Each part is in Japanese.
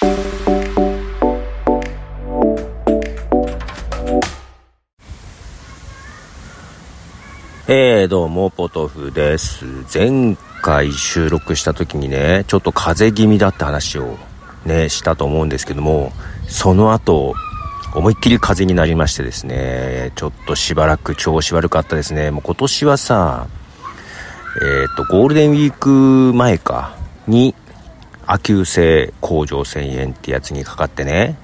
えー、どうも、ポトフです。前回収録した時にね、ちょっと風邪気味だって話をね、したと思うんですけども、その後、思いっきり風邪になりましてですね、ちょっとしばらく調子悪かったですね。もう今年はさ、えっ、ー、と、ゴールデンウィーク前か、に、亜急性甲状腺炎ってやつにかかってね、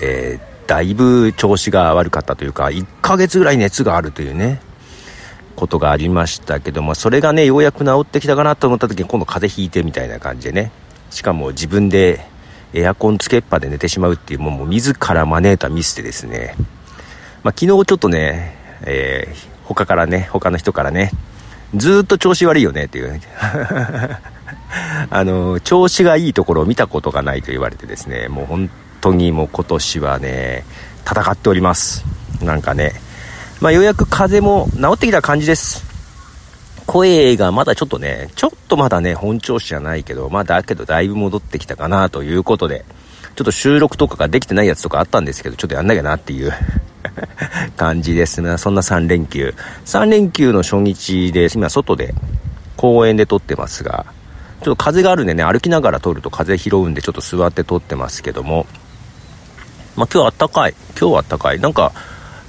えー、だいぶ調子が悪かったというか、1ヶ月ぐらい熱があるというね、ことがありましたけども、それがね、ようやく治ってきたかなと思った時に今度風邪ひいてみたいな感じでね、しかも自分でエアコンつけっぱで寝てしまうっていう、もう自ら招いたミスでですね、まあ、昨日ちょっとね、えー、他からね、他の人からね、ずっと調子悪いよねっていう、ね。あの、調子がいいところを見たことがないと言われてですね、もう本当にもう今年はね、戦っております。なんかね、まあ、ようやく風も治ってきた感じです。声がまだちょっとね、ちょっとまだね、本調子じゃないけど、まあだけどだいぶ戻ってきたかなということで、ちょっと収録とかができてないやつとかあったんですけど、ちょっとやんなきゃなっていう 感じですね。そんな3連休。3連休の初日で、今外で、公園で撮ってますが、ちょっと風があるんでね、歩きながら撮ると風拾うんで、ちょっと座って撮ってますけども、まあ今日あったかい。今日はあったかい。なんか、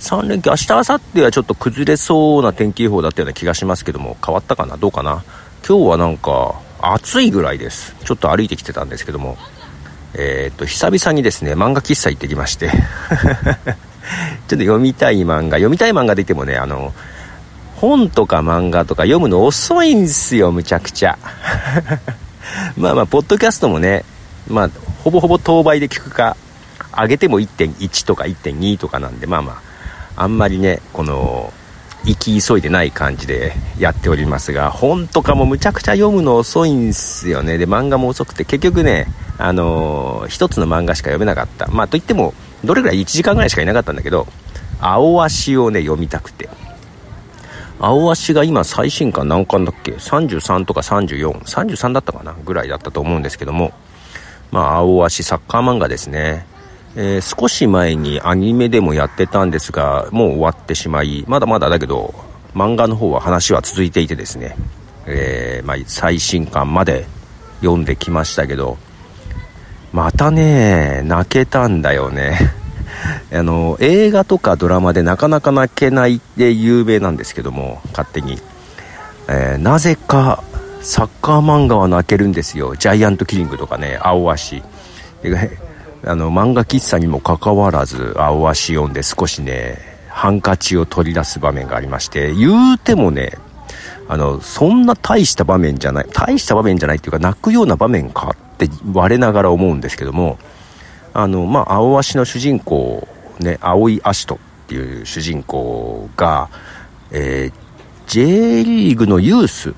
3連休、明日、明後日はちょっと崩れそうな天気予報だったような気がしますけども、変わったかな？どうかな？今日はなんか、暑いぐらいです。ちょっと歩いてきてたんですけども、えー、っと、久々にですね、漫画喫茶行ってきまして ちょっと読みたい漫画、読みたい漫画で言ってもね、あの、本とか漫画とか読むの遅いんすよ、むちゃくちゃ。まあまあ、ポッドキャストもね、まあ、ほぼほぼ当倍で聞くか、上げても1.1とか1.2とかなんで、まあまあ、あんまりねこの行き急いでない感じでやっておりますが本とかもむちゃくちゃ読むの遅いんすよね。で漫画も遅くて結局ねあのー、一つの漫画しか読めなかった。まあといってもどれぐらい1時間ぐらいしかいなかったんだけど青足をね読みたくて。青足が今最新刊何巻だっけ？33とか3433だったかなぐらいだったと思うんですけども。まあ青足サッカー漫画ですね。えー、少し前にアニメでもやってたんですが、もう終わってしまい、まだまだだけど、漫画の方は話は続いていてですね、えー、まあ、最新刊まで読んできましたけど、またね、泣けたんだよね。あの、映画とかドラマでなかなか泣けないで有名なんですけども、勝手に。えー、なぜか、サッカー漫画は泣けるんですよ。ジャイアントキリングとかね、青足。あの、漫画喫茶にもかかわらず、青足読んで少しね、ハンカチを取り出す場面がありまして、言うてもね、あの、そんな大した場面じゃない、大した場面じゃないっていうか、泣くような場面かって我ながら思うんですけども、あの、まあ、青足の主人公、ね、青い足とっていう主人公が、えー、J リーグのユース、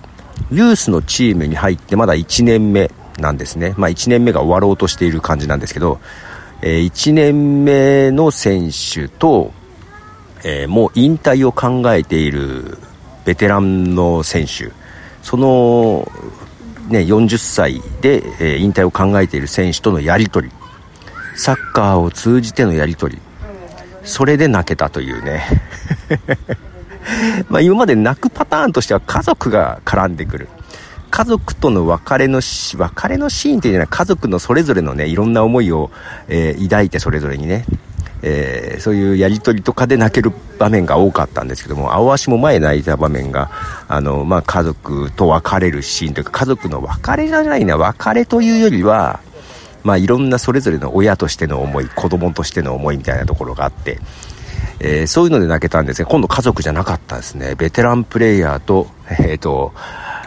ユースのチームに入ってまだ1年目なんですね。まあ1年目が終わろうとしている感じなんですけど、えー、1年目の選手と、えー、もう引退を考えているベテランの選手、その、ね、40歳で、えー、引退を考えている選手とのやり取り、サッカーを通じてのやり取り、それで泣けたというね。まあ今まで泣くパターンとしては家族が絡んでくる。家族との別れの、別れのシーンっていうのは家族のそれぞれのね、いろんな思いを、えー、抱いてそれぞれにね、えー、そういうやりとりとかで泣ける場面が多かったんですけども、青足も前泣いた場面が、あの、まあ、家族と別れるシーンというか、家族の別れじゃないな、別れというよりは、まあ、いろんなそれぞれの親としての思い、子供としての思いみたいなところがあって、えー、そういうので泣けたんですが、今度家族じゃなかったですね。ベテランプレイヤーと、えっ、ー、と、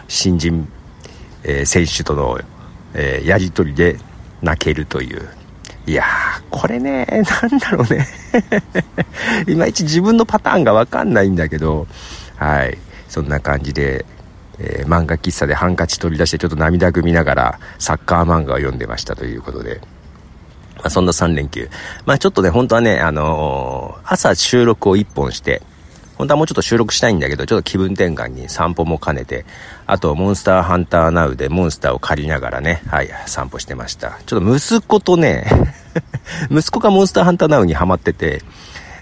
新人えー、選手との、えー、やり取りで泣けるという。いやー、これね、なんだろうね。いまいち自分のパターンがわかんないんだけど、はい。そんな感じで、えー、漫画喫茶でハンカチ取り出してちょっと涙ぐみながらサッカー漫画を読んでましたということで。まあ、そんな3連休。まあちょっとね、本当はね、あのー、朝収録を1本して、本当はもうちょっと収録したいんだけど、ちょっと気分転換に散歩も兼ねて、あと、モンスターハンターナウでモンスターを借りながらね、はい、散歩してました。ちょっと息子とね、息子がモンスターハンターナウにハマってて、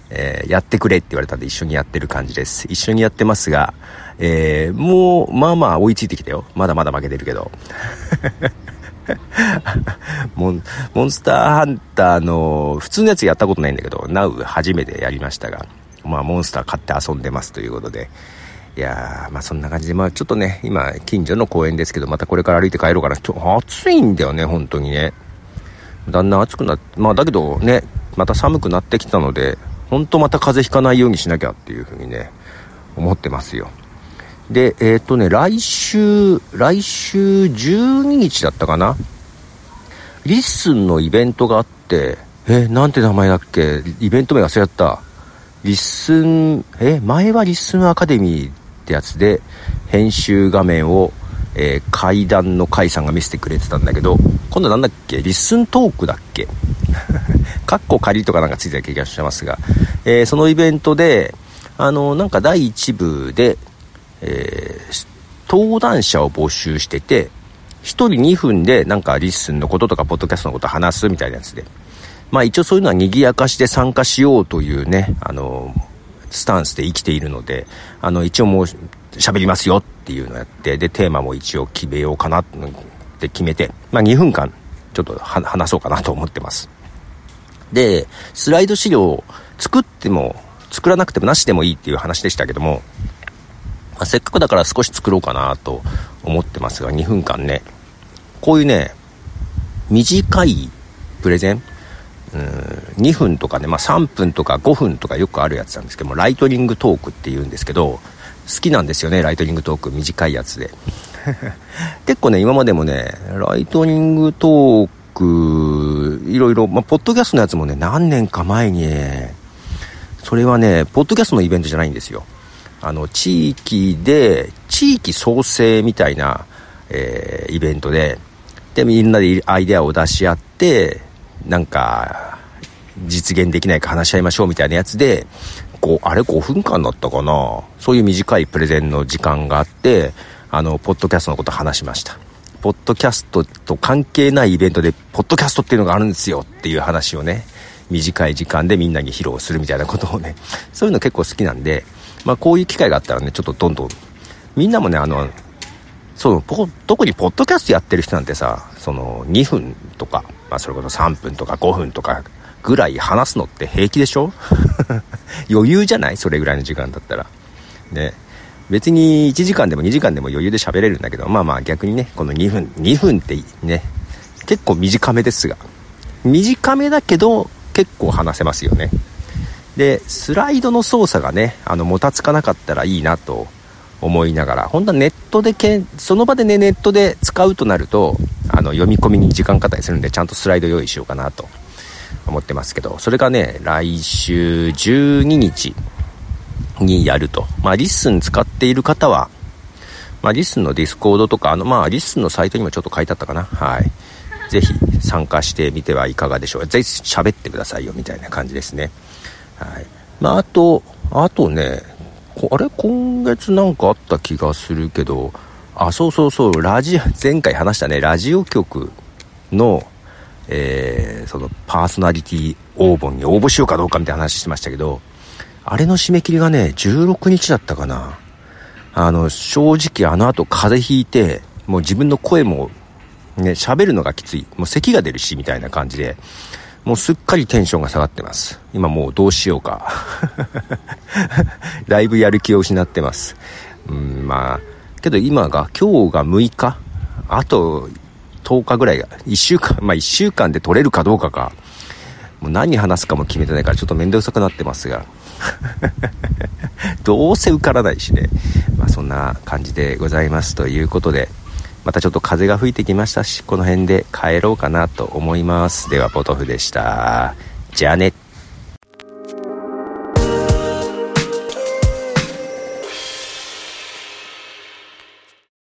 えー、やってくれって言われたんで一緒にやってる感じです。一緒にやってますが、えー、もう、まあまあ追いついてきたよ。まだまだ負けてるけど。モンモンスターハンターの普通のやつやったことないんだけど、ナウ初めてやりましたが、まあモンスター買って遊んでますということで、いやー、まあそんな感じで、まあちょっとね、今近所の公園ですけど、またこれから歩いて帰ろうかな。ちょ暑いんだよね、本当にね。だんだん暑くなって、まあだけどね、また寒くなってきたので、本当また風邪ひかないようにしなきゃっていうふうにね、思ってますよ。で、えっ、とね、来週、来週12日だったかな？リッスンのイベントがあって、え、なんて名前だっけ？イベント名忘れちゃった。リッスン、え、前はリッスンアカデミーってやつで、編集画面を、えー、階段の階さんが見せてくれてたんだけど、今度なんだっけ？リッスントークだっけ？カッコ仮とかなんかついてた気がしますが、えー、そのイベントで、あの、なんか第1部で、えー、登壇者を募集してて、1人2分でなんかリッスンのこととかポッドキャストのこと話すみたいなやつで。まあ一応そういうのは賑やかしで参加しようというね、あの、スタンスで生きているので、あの、一応もう喋りますよっていうのをやって、で、テーマも一応決めようかなって決めて、まあ2分間ちょっと話そうかなと思ってます。で、スライド資料を作っても、作らなくてもなしでもいいっていう話でしたけども、まあ、せっかくだから少し作ろうかなと思ってますが、2分間ね、こういうね、短いプレゼン、うん、2分とかね、まあ、3分とか5分とかよくあるやつなんですけども、ライトニングトークって言うんですけど、好きなんですよね、ライトニングトーク、短いやつで。結構ね、今までもね、ライトニングトーク、いろいろ、まあ、ポッドキャストのやつもね、何年か前に、それはね、ポッドキャストのイベントじゃないんですよ。あの、地域で、地域創生みたいな、えー、イベントで、で、みんなでアイデアを出し合って、なんか、実現できないか話し合いましょうみたいなやつで、こう、あれ5分間だったかなそういう短いプレゼンの時間があって、あの、ポッドキャストのこと話しました。ポッドキャストと関係ないイベントで、ポッドキャストっていうのがあるんですよっていう話をね、短い時間でみんなに披露するみたいなことをね、そういうの結構好きなんで、まあ、こういう機会があったらね、ちょっとどんどん、みんなもね、あの、そう、特にポッドキャストやってる人なんてさ、その2分とか、まあそれこそ3分とか5分とかぐらい話すのって平気でしょ？余裕じゃない？それぐらいの時間だったら。ね。別に1時間でも2時間でも余裕で喋れるんだけど、まあまあ逆にね、この2分、2分ってね、結構短めですが、短めだけど結構話せますよね。で、スライドの操作がね、あの、もたつかなかったらいいなと思いながら、本当はネットでけん、その場でね、ネットで使うとなると、あの、読み込みに時間かかったりするんで、ちゃんとスライド用意しようかなと思ってますけど、それがね、来週12日にやると。まあ、リッスン使っている方は、まあ、リッスンのディスコードとか、あの、まあ、リッスンのサイトにもちょっと書いてあったかな。はい。ぜひ参加してみてはいかがでしょうか。ぜひ喋ってくださいよ、みたいな感じですね。はい。まあ、あと、あとね、あれ？今月なんかあった気がするけど、あ、そうそうそう、ラジ、前回話したね、ラジオ局の、えー、そのパーソナリティ応募に応募しようかどうかみたいな話してましたけど、あれの締め切りがね、16日だったかな。あの、正直あの後風邪ひいて、もう自分の声もね、喋るのがきつい。もう咳が出るし、みたいな感じで、もうすっかりテンションが下がってます。今もうどうしようか。だいぶやる気を失ってます。うん、まあ、けど今が、今日が6日あと10日ぐらいが、1週間、まあ1週間で取れるかどうかか。もう何話すかも決めてないからちょっと面倒くさくなってますが。どうせ受からないしね。まあそんな感じでございますということで、またちょっと風が吹いてきましたし、この辺で帰ろうかなと思います。では、ポトフでした。じゃあね。